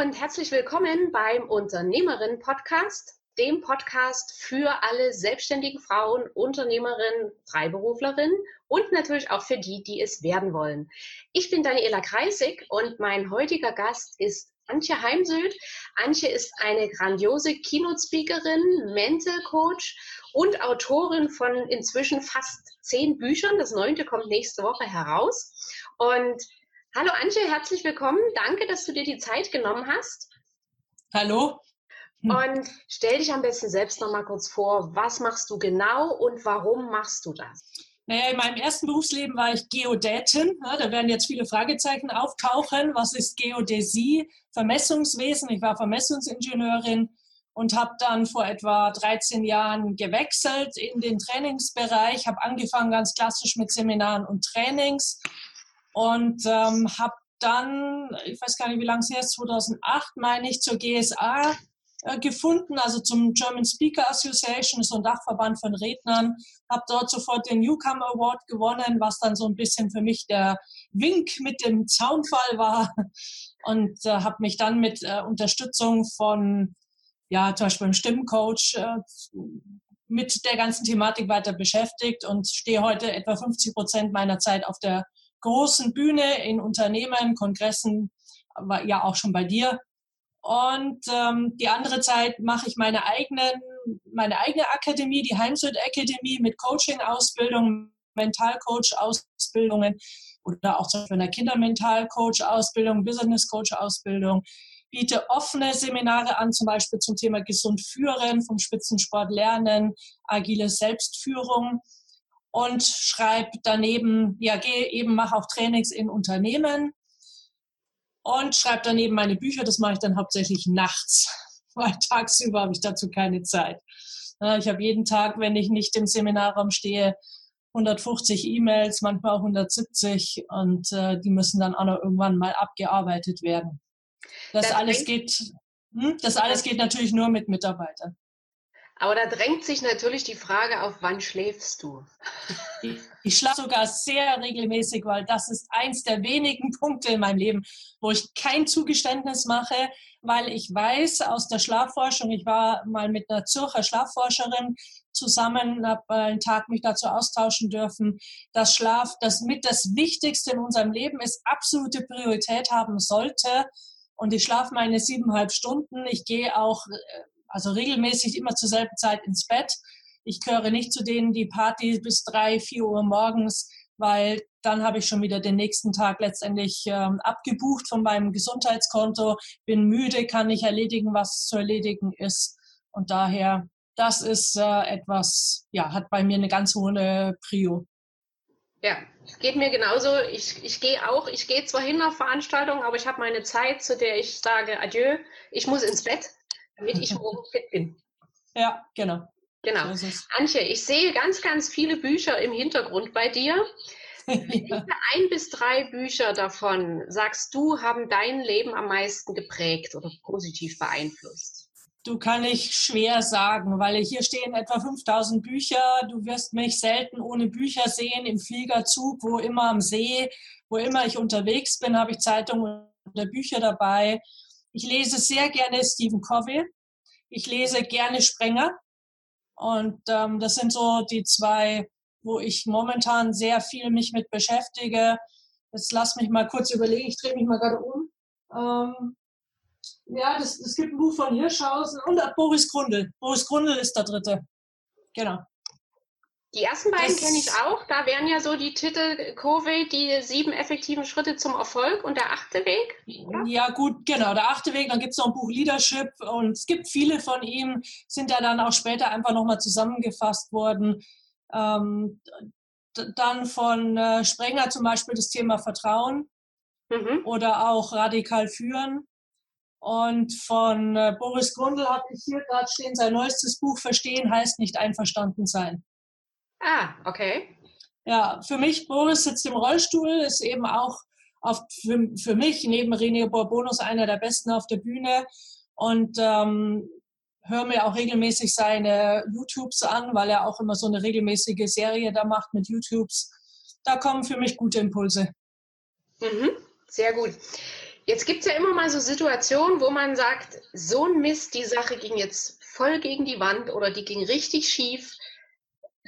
Und herzlich willkommen beim Unternehmerin Podcast, dem Podcast für alle selbstständigen Frauen, Unternehmerinnen, Freiberuflerinnen und natürlich auch für die, die es werden wollen. Ich bin Daniela Kreisig und mein heutiger Gast ist Antje Heimsöth. Antje ist eine grandiose Keynote-Speakerin, Mental Coach und Autorin von inzwischen fast zehn Büchern. Das neunte kommt nächste Woche heraus. Und Hallo Antje, herzlich willkommen. Danke, dass du dir die Zeit genommen hast. Hallo. Hm. Und stell dich am besten selbst noch mal kurz vor. Was machst du genau und warum machst du das? Naja, in meinem ersten Berufsleben war ich Geodätin. Ja, da werden jetzt viele Fragezeichen auftauchen. Was ist Geodäsie? Vermessungswesen. Ich war Vermessungsingenieurin und habe dann vor etwa 13 Jahren gewechselt in den Trainingsbereich, habe angefangen ganz klassisch mit Seminaren und Trainings und ähm, habe dann, ich weiß gar nicht, wie lange es her ist, 2008 meine ich, zur GSA äh, gefunden, also zum German Speaker Association, so ein Dachverband von Rednern, habe dort sofort den Newcomer Award gewonnen, was dann so ein bisschen für mich der Wink mit dem Zaunfall war. Und äh, habe mich dann mit äh, Unterstützung von ja, zum Beispiel einem Stimmencoach äh, mit der ganzen Thematik weiter beschäftigt und stehe heute etwa 50 Prozent meiner Zeit auf der großen Bühne in Unternehmen, Kongressen, war ja auch schon bei dir. Und ähm, die andere Zeit mache ich meine eigenen, meine eigene Akademie, die Heimsüd Akademie mit Coaching-Ausbildung, Mentalcoach-Ausbildungen oder auch zum Beispiel eine Kindermentalcoach-Ausbildung, Business-Coach-Ausbildung. Biete offene Seminare an, zum Beispiel zum Thema gesund führen, vom Spitzensport lernen, agile Selbstführung und schreibe daneben, ja, gehe eben, mache auch Trainings in Unternehmen und schreibe daneben meine Bücher. Das mache ich dann hauptsächlich nachts, weil tagsüber habe ich dazu keine Zeit. Ich habe jeden Tag, wenn ich nicht im Seminarraum stehe, 150 E-Mails, manchmal auch 170 und äh, die müssen dann auch noch irgendwann mal abgearbeitet werden. Das, das alles geht, hm, das alles geht natürlich nur mit Mitarbeitern. Aber da drängt sich natürlich die Frage auf, wann schläfst du? Ich schlafe sogar sehr regelmäßig, weil das ist eins der wenigen Punkte in meinem Leben, wo ich kein Zugeständnis mache, weil ich weiß aus der Schlafforschung, ich war mal mit einer Zürcher Schlafforscherin zusammen, habe einen Tag mich dazu austauschen dürfen, dass Schlaf das mit das Wichtigste in unserem Leben ist, absolute Priorität haben sollte. Und ich schlafe meine siebeneinhalb Stunden. Ich gehe auch äh, also regelmäßig immer zur selben Zeit ins Bett. Ich gehöre nicht zu denen, die Party bis drei, vier Uhr morgens, weil dann habe ich schon wieder den nächsten Tag letztendlich ähm, abgebucht von meinem Gesundheitskonto, bin müde, kann nicht erledigen, was zu erledigen ist. Und daher, das ist äh, etwas, ja, hat bei mir eine ganz hohe Prio. Ja, geht mir genauso. Ich, ich gehe auch, ich gehe zwar hin auf Veranstaltungen, aber ich habe meine Zeit, zu der ich sage Adieu. Ich muss ins Bett damit ich morgen fit bin. Ja, genau. Genau. So Antje, ich sehe ganz, ganz viele Bücher im Hintergrund bei dir. Welche ein bis drei Bücher davon, sagst du, haben dein Leben am meisten geprägt oder positiv beeinflusst? Du kann ich schwer sagen, weil hier stehen etwa 5000 Bücher. Du wirst mich selten ohne Bücher sehen, im Fliegerzug, wo immer am See, wo immer ich unterwegs bin, habe ich Zeitungen oder Bücher dabei. Ich lese sehr gerne Stephen Covey. Ich lese gerne Sprenger. Und ähm, das sind so die zwei, wo ich momentan sehr viel mich mit beschäftige. Jetzt lass mich mal kurz überlegen. Ich drehe mich mal gerade um. Ähm, ja, es gibt ein Buch von Hirschhausen und Boris Grundl. Boris Grundl ist der dritte. Genau. Die ersten beiden kenne ich auch. Da wären ja so die Titel Covey, die sieben effektiven Schritte zum Erfolg und der achte Weg. Oder? Ja, gut, genau. Der achte Weg. Dann gibt es noch ein Buch Leadership und es gibt viele von ihm, sind ja dann auch später einfach nochmal zusammengefasst worden. Ähm, dann von äh, Sprenger zum Beispiel das Thema Vertrauen mhm. oder auch radikal führen. Und von äh, Boris Grundl habe ich hier gerade stehen, sein neuestes Buch Verstehen heißt nicht einverstanden sein. Ah, okay. Ja, für mich, Boris sitzt im Rollstuhl, ist eben auch auf, für, für mich neben René Borbonus einer der Besten auf der Bühne und ähm, höre mir auch regelmäßig seine YouTubes an, weil er auch immer so eine regelmäßige Serie da macht mit YouTubes. Da kommen für mich gute Impulse. Mhm, sehr gut. Jetzt gibt es ja immer mal so Situationen, wo man sagt, so ein Mist, die Sache ging jetzt voll gegen die Wand oder die ging richtig schief.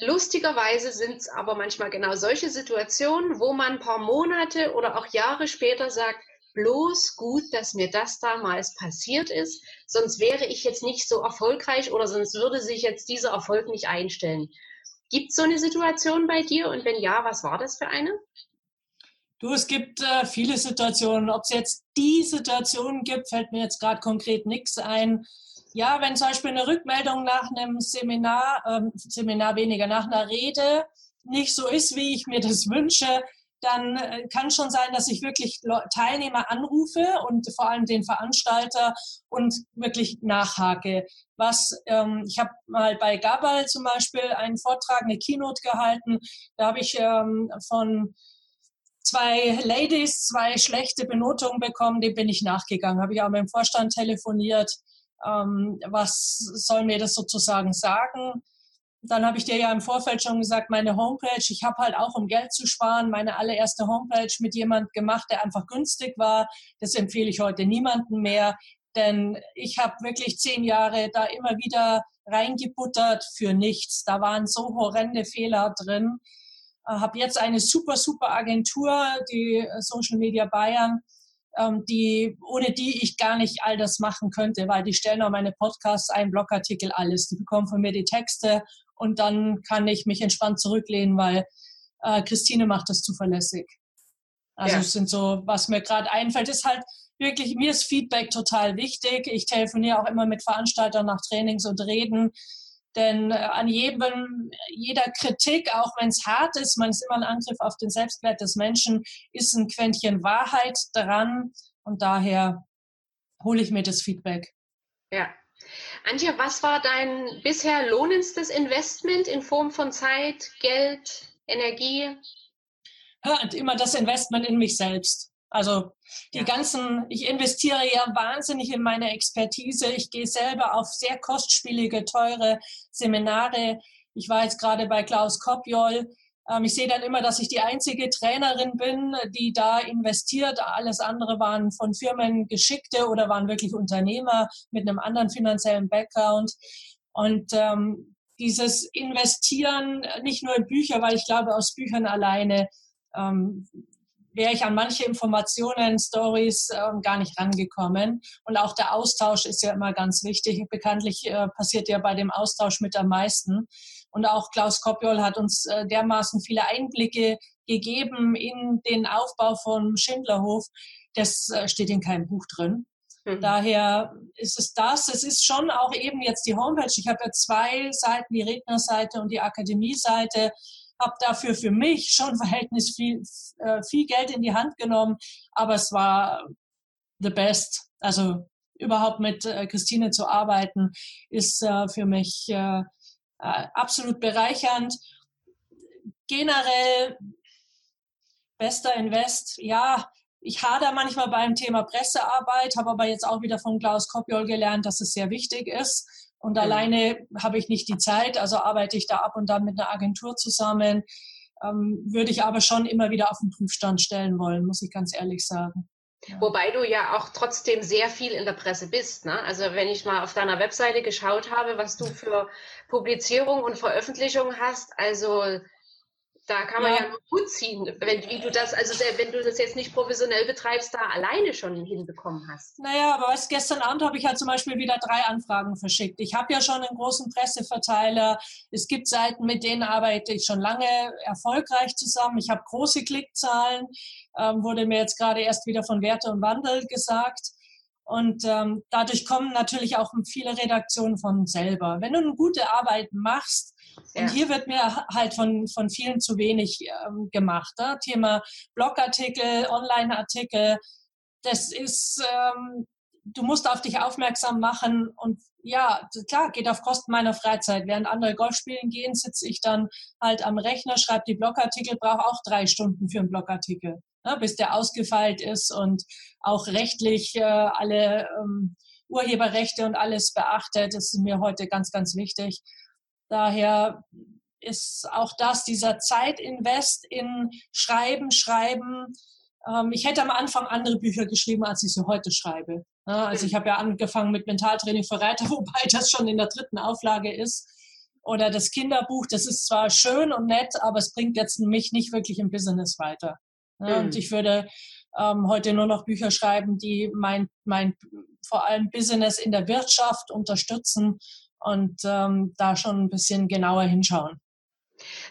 Lustigerweise sind es aber manchmal genau solche Situationen, wo man ein paar Monate oder auch Jahre später sagt, bloß gut, dass mir das damals passiert ist, sonst wäre ich jetzt nicht so erfolgreich oder sonst würde sich jetzt dieser Erfolg nicht einstellen. Gibt es so eine Situation bei dir und wenn ja, was war das für eine? Du, es gibt äh, viele Situationen. Ob es jetzt die Situation gibt, fällt mir jetzt gerade konkret nichts ein. Ja, wenn zum Beispiel eine Rückmeldung nach einem Seminar, ähm, Seminar weniger, nach einer Rede nicht so ist, wie ich mir das wünsche, dann äh, kann schon sein, dass ich wirklich Teilnehmer anrufe und vor allem den Veranstalter und wirklich nachhake. Was ähm, ich habe mal bei Gabal zum Beispiel einen Vortrag, eine Keynote gehalten. Da habe ich ähm, von zwei Ladies zwei schlechte Benotungen bekommen, dem bin ich nachgegangen. Habe ich auch mit dem Vorstand telefoniert. Ähm, was soll mir das sozusagen sagen? Dann habe ich dir ja im Vorfeld schon gesagt, meine Homepage, ich habe halt auch, um Geld zu sparen, meine allererste Homepage mit jemand gemacht, der einfach günstig war. Das empfehle ich heute niemandem mehr, denn ich habe wirklich zehn Jahre da immer wieder reingebuttert für nichts. Da waren so horrende Fehler drin. Äh, habe jetzt eine super, super Agentur, die Social Media Bayern, ähm, die, ohne die ich gar nicht all das machen könnte, weil die stellen auch meine Podcasts ein, Blogartikel, alles. Die bekommen von mir die Texte und dann kann ich mich entspannt zurücklehnen, weil äh, Christine macht das zuverlässig. Also es sind so, was mir gerade einfällt, ist halt wirklich, mir ist Feedback total wichtig. Ich telefoniere auch immer mit Veranstaltern nach Trainings und Reden. Denn äh, an jedem, jeder Kritik, auch wenn es hart ist, man ist immer ein Angriff auf den Selbstwert des Menschen, ist ein Quäntchen Wahrheit dran. Und daher hole ich mir das Feedback. Ja. Antje, was war dein bisher lohnendstes Investment in Form von Zeit, Geld, Energie? Hört immer das Investment in mich selbst. Also die ja. ganzen, ich investiere ja wahnsinnig in meine Expertise. Ich gehe selber auf sehr kostspielige, teure Seminare. Ich war jetzt gerade bei Klaus Kopjol. Ähm, ich sehe dann immer, dass ich die einzige Trainerin bin, die da investiert. Alles andere waren von Firmen Geschickte oder waren wirklich Unternehmer mit einem anderen finanziellen Background. Und ähm, dieses Investieren nicht nur in Bücher, weil ich glaube, aus Büchern alleine ähm, wäre ich an manche Informationen, Stories äh, gar nicht rangekommen. Und auch der Austausch ist ja immer ganz wichtig. Bekanntlich äh, passiert ja bei dem Austausch mit am meisten. Und auch Klaus Kopjol hat uns äh, dermaßen viele Einblicke gegeben in den Aufbau von Schindlerhof. Das äh, steht in keinem Buch drin. Mhm. Daher ist es das. Es ist schon auch eben jetzt die Homepage. Ich habe ja zwei Seiten, die Rednerseite und die Akademie-Seite habe dafür für mich schon Verhältnis viel, äh, viel Geld in die Hand genommen, aber es war the best. Also überhaupt mit äh, Christine zu arbeiten, ist äh, für mich absolut bereichernd. Generell bester Invest, ja, ich hader manchmal beim Thema Pressearbeit, habe aber jetzt auch wieder von Klaus Kopjol gelernt, dass es sehr wichtig ist. Und mhm. alleine habe ich nicht die Zeit, also arbeite ich da ab und dann mit einer Agentur zusammen. Ähm, würde ich aber schon immer wieder auf den Prüfstand stellen wollen, muss ich ganz ehrlich sagen. Ja. Wobei du ja auch trotzdem sehr viel in der Presse bist. Ne? Also wenn ich mal auf deiner Webseite geschaut habe, was du für Publizierung und Veröffentlichung hast, also da kann man ja, ja nur gut ziehen, wenn wie du das, also wenn du das jetzt nicht professionell betreibst, da alleine schon hinbekommen hast. Naja, aber was, gestern Abend habe ich ja zum Beispiel wieder drei Anfragen verschickt. Ich habe ja schon einen großen Presseverteiler. Es gibt Seiten, mit denen arbeite ich schon lange erfolgreich zusammen. Ich habe große Klickzahlen, ähm, wurde mir jetzt gerade erst wieder von Werte und Wandel gesagt. Und ähm, dadurch kommen natürlich auch viele Redaktionen von selber. Wenn du eine gute Arbeit machst, ja. und hier wird mir halt von, von vielen zu wenig ähm, gemacht. Ne? Thema Blogartikel, Online-Artikel, das ist, ähm, du musst auf dich aufmerksam machen und ja, klar, geht auf Kosten meiner Freizeit. Während andere Golf spielen gehen, sitze ich dann halt am Rechner, schreibe die Blogartikel, brauche auch drei Stunden für einen Blogartikel ne, bis der ausgefeilt ist und auch rechtlich äh, alle ähm, Urheberrechte und alles beachtet. Das ist mir heute ganz, ganz wichtig. Daher ist auch das, dieser Zeitinvest in Schreiben, Schreiben, ähm, ich hätte am Anfang andere Bücher geschrieben, als ich sie heute schreibe. Also ich habe ja angefangen mit Mentaltraining für Reiter, wobei das schon in der dritten Auflage ist. Oder das Kinderbuch, das ist zwar schön und nett, aber es bringt jetzt mich nicht wirklich im Business weiter. Und ich würde ähm, heute nur noch Bücher schreiben, die mein, mein vor allem Business in der Wirtschaft unterstützen und ähm, da schon ein bisschen genauer hinschauen.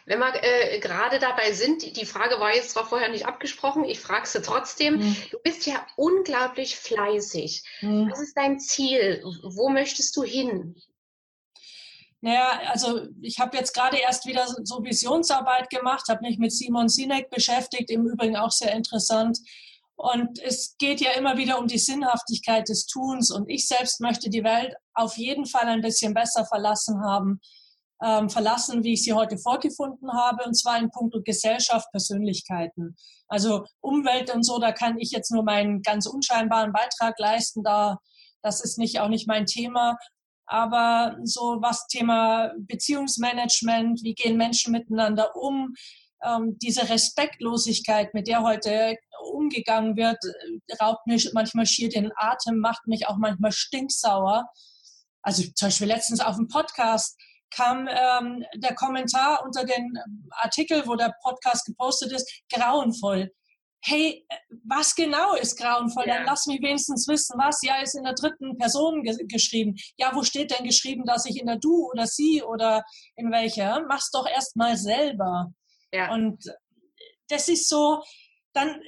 Wenn wir äh, gerade dabei sind, die Frage war jetzt zwar vorher nicht abgesprochen, ich frage sie trotzdem. Mhm. Du bist ja unglaublich fleißig. Mhm. Was ist dein Ziel? Wo möchtest du hin? Naja, also ich habe jetzt gerade erst wieder so Visionsarbeit gemacht, habe mich mit Simon Sinek beschäftigt, im Übrigen auch sehr interessant. Und es geht ja immer wieder um die Sinnhaftigkeit des Tuns. Und ich selbst möchte die Welt auf jeden Fall ein bisschen besser verlassen haben, ähm, verlassen, wie ich sie heute vorgefunden habe, und zwar in puncto Gesellschaft, Persönlichkeiten. Also Umwelt und so, da kann ich jetzt nur meinen ganz unscheinbaren Beitrag leisten. Da, das ist nicht auch nicht mein Thema. Aber so was Thema Beziehungsmanagement, wie gehen Menschen miteinander um, ähm, diese Respektlosigkeit, mit der heute umgegangen wird, äh, raubt mich manchmal schier den Atem, macht mich auch manchmal stinksauer. Also zum Beispiel letztens auf dem Podcast kam ähm, der Kommentar unter den Artikel, wo der Podcast gepostet ist, grauenvoll. Hey, äh, was genau ist grauenvoll? Ja. Dann lass mich wenigstens wissen, was. Ja, ist in der dritten Person ge geschrieben. Ja, wo steht denn geschrieben, dass ich in der Du oder Sie oder in welcher? Mach's doch erst mal selber. Ja. Und das ist so, dann,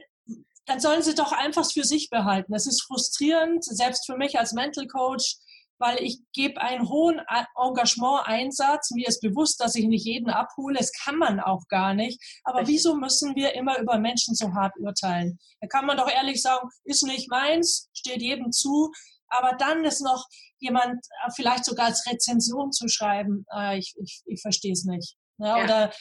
dann sollen sie doch einfach für sich behalten. Das ist frustrierend, selbst für mich als Mental Coach, weil ich gebe einen hohen Engagement-Einsatz. Mir ist bewusst, dass ich nicht jeden abhole. Das kann man auch gar nicht. Aber Richtig. wieso müssen wir immer über Menschen so hart urteilen? Da kann man doch ehrlich sagen, ist nicht meins, steht jedem zu. Aber dann ist noch jemand äh, vielleicht sogar als Rezension zu schreiben, äh, ich, ich, ich verstehe es nicht. Ja, ja. Oder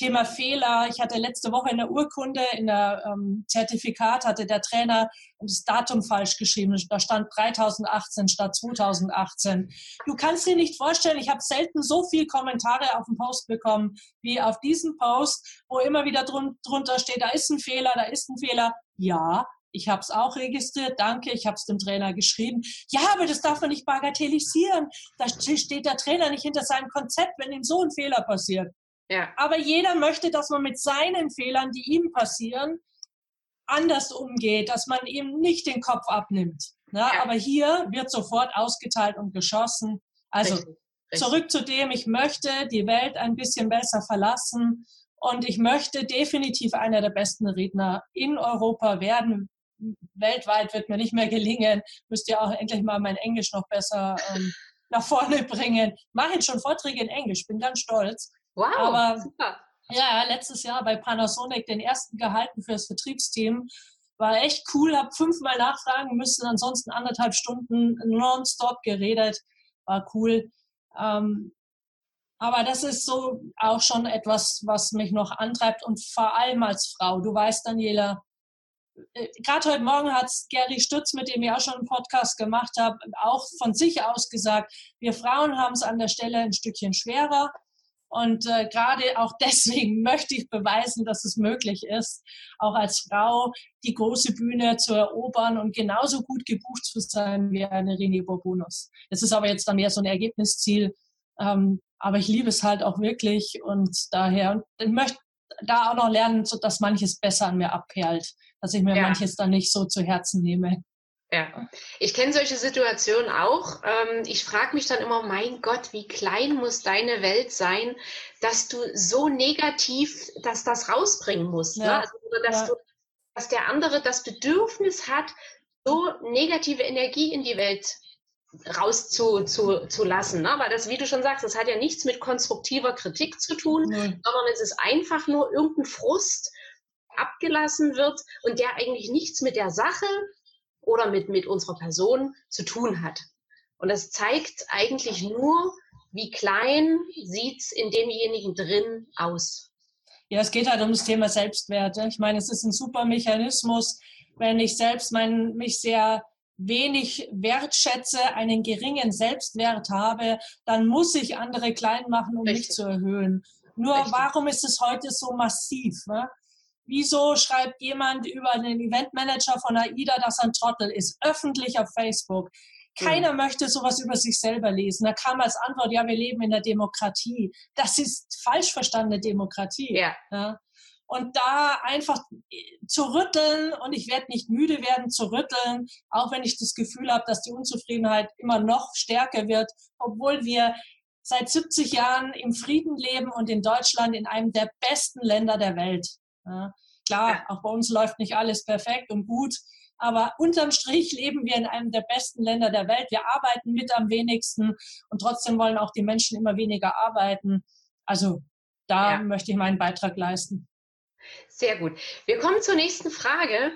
Thema Fehler. Ich hatte letzte Woche in der Urkunde, in der ähm, Zertifikat, hatte der Trainer das Datum falsch geschrieben. Da stand 3018 statt 2018. Du kannst dir nicht vorstellen, ich habe selten so viele Kommentare auf den Post bekommen wie auf diesen Post, wo immer wieder drun drunter steht, da ist ein Fehler, da ist ein Fehler. Ja, ich habe es auch registriert, danke, ich habe es dem Trainer geschrieben. Ja, aber das darf man nicht bagatellisieren. Da steht der Trainer nicht hinter seinem Konzept, wenn ihm so ein Fehler passiert. Ja. Aber jeder möchte, dass man mit seinen Fehlern, die ihm passieren, anders umgeht, dass man ihm nicht den Kopf abnimmt. Ne? Ja. Aber hier wird sofort ausgeteilt und geschossen. Also Richtig. zurück zu dem, ich möchte die Welt ein bisschen besser verlassen und ich möchte definitiv einer der besten Redner in Europa werden. Weltweit wird mir nicht mehr gelingen. Müsst ihr auch endlich mal mein Englisch noch besser ähm, nach vorne bringen. Mache jetzt schon Vorträge in Englisch, bin ganz stolz. Wow, Aber, super. Ja, letztes Jahr bei Panasonic den ersten gehalten für das Vertriebsteam. War echt cool, habe fünfmal nachfragen müssen, ansonsten anderthalb Stunden nonstop geredet. War cool. Ähm, aber das ist so auch schon etwas, was mich noch antreibt und vor allem als Frau. Du weißt, Daniela, äh, gerade heute Morgen hat Gary Stütz, mit dem ich auch schon einen Podcast gemacht habe, auch von sich aus gesagt, wir Frauen haben es an der Stelle ein Stückchen schwerer. Und äh, gerade auch deswegen möchte ich beweisen, dass es möglich ist, auch als Frau die große Bühne zu erobern und genauso gut gebucht zu sein wie eine René Bourbonus. Das ist aber jetzt dann mehr so ein Ergebnisziel. Ähm, aber ich liebe es halt auch wirklich und daher und ich möchte da auch noch lernen, so dass manches besser an mir abperlt, dass ich mir ja. manches dann nicht so zu Herzen nehme. Ja, ich kenne solche Situationen auch. Ähm, ich frage mich dann immer, mein Gott, wie klein muss deine Welt sein, dass du so negativ, dass das rausbringen musst. Ne? Ja. Ne? Also, dass, ja. du, dass der andere das Bedürfnis hat, so negative Energie in die Welt rauszulassen. Zu, lassen, ne? Weil das, wie du schon sagst, das hat ja nichts mit konstruktiver Kritik zu tun, mhm. sondern es ist einfach nur irgendein Frust, abgelassen wird und der eigentlich nichts mit der Sache oder mit, mit unserer Person zu tun hat. Und das zeigt eigentlich nur, wie klein sieht es in demjenigen drin aus. Ja, es geht halt um das Thema Selbstwert. Ich meine, es ist ein super Mechanismus, wenn ich selbst mein, mich sehr wenig wertschätze, einen geringen Selbstwert habe, dann muss ich andere klein machen, um Richtig. mich zu erhöhen. Nur Richtig. warum ist es heute so massiv? Ne? Wieso schreibt jemand über den Eventmanager von AIDA, dass er ein Trottel ist, öffentlich auf Facebook? Keiner mhm. möchte sowas über sich selber lesen. Da kam als Antwort, ja, wir leben in der Demokratie. Das ist falsch verstandene Demokratie. Ja. ja. Und da einfach zu rütteln, und ich werde nicht müde werden zu rütteln, auch wenn ich das Gefühl habe, dass die Unzufriedenheit immer noch stärker wird, obwohl wir seit 70 Jahren im Frieden leben und in Deutschland in einem der besten Länder der Welt. Ja. Klar, auch bei uns läuft nicht alles perfekt und gut, aber unterm Strich leben wir in einem der besten Länder der Welt. Wir arbeiten mit am wenigsten und trotzdem wollen auch die Menschen immer weniger arbeiten. Also da ja. möchte ich meinen Beitrag leisten. Sehr gut. Wir kommen zur nächsten Frage.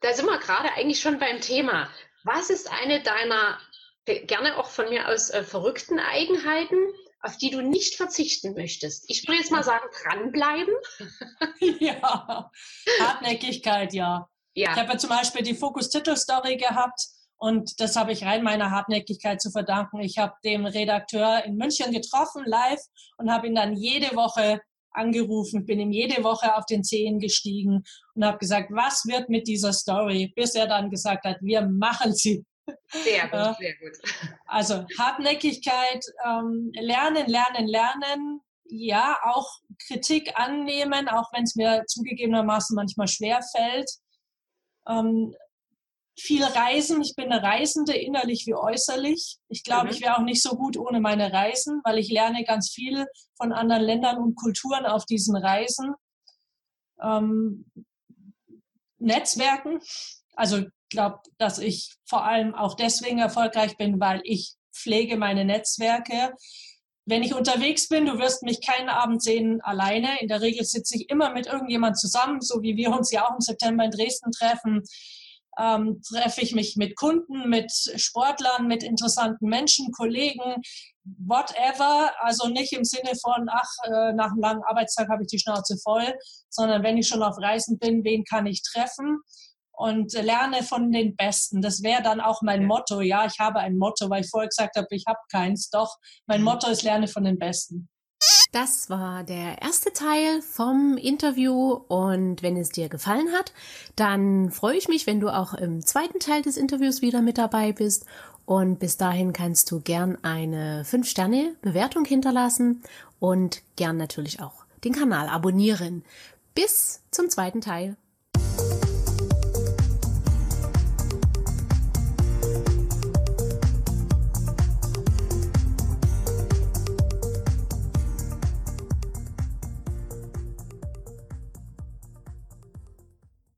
Da sind wir gerade eigentlich schon beim Thema. Was ist eine deiner, gerne auch von mir aus, äh, verrückten Eigenheiten, auf die du nicht verzichten möchtest? Ich würde jetzt mal sagen, dranbleiben. ja, Hartnäckigkeit, ja. Ja. Ich habe ja zum Beispiel die Fokus-Titel-Story gehabt und das habe ich rein meiner Hartnäckigkeit zu verdanken. Ich habe den Redakteur in München getroffen, live, und habe ihn dann jede Woche angerufen, bin ihm jede Woche auf den Zehen gestiegen und habe gesagt, was wird mit dieser Story, bis er dann gesagt hat, wir machen sie. Sehr gut, sehr gut. Also Hartnäckigkeit, ähm, lernen, lernen, lernen, ja, auch Kritik annehmen, auch wenn es mir zugegebenermaßen manchmal schwer fällt ähm, viel reisen. Ich bin eine Reisende, innerlich wie äußerlich. Ich glaube, mhm. ich wäre auch nicht so gut ohne meine Reisen, weil ich lerne ganz viel von anderen Ländern und Kulturen auf diesen Reisen. Ähm, Netzwerken. Also glaube, dass ich vor allem auch deswegen erfolgreich bin, weil ich pflege meine Netzwerke. Wenn ich unterwegs bin, du wirst mich keinen Abend sehen alleine. In der Regel sitze ich immer mit irgendjemand zusammen, so wie wir uns ja auch im September in Dresden treffen. Ähm, treffe ich mich mit Kunden, mit Sportlern, mit interessanten Menschen, Kollegen, whatever. Also nicht im Sinne von, ach, äh, nach einem langen Arbeitstag habe ich die Schnauze voll, sondern wenn ich schon auf Reisen bin, wen kann ich treffen? Und lerne von den Besten. Das wäre dann auch mein Motto. Ja, ich habe ein Motto, weil ich vorher gesagt habe, ich habe keins. Doch, mein mhm. Motto ist lerne von den Besten. Das war der erste Teil vom Interview und wenn es dir gefallen hat, dann freue ich mich, wenn du auch im zweiten Teil des Interviews wieder mit dabei bist und bis dahin kannst du gern eine 5-Sterne-Bewertung hinterlassen und gern natürlich auch den Kanal abonnieren. Bis zum zweiten Teil.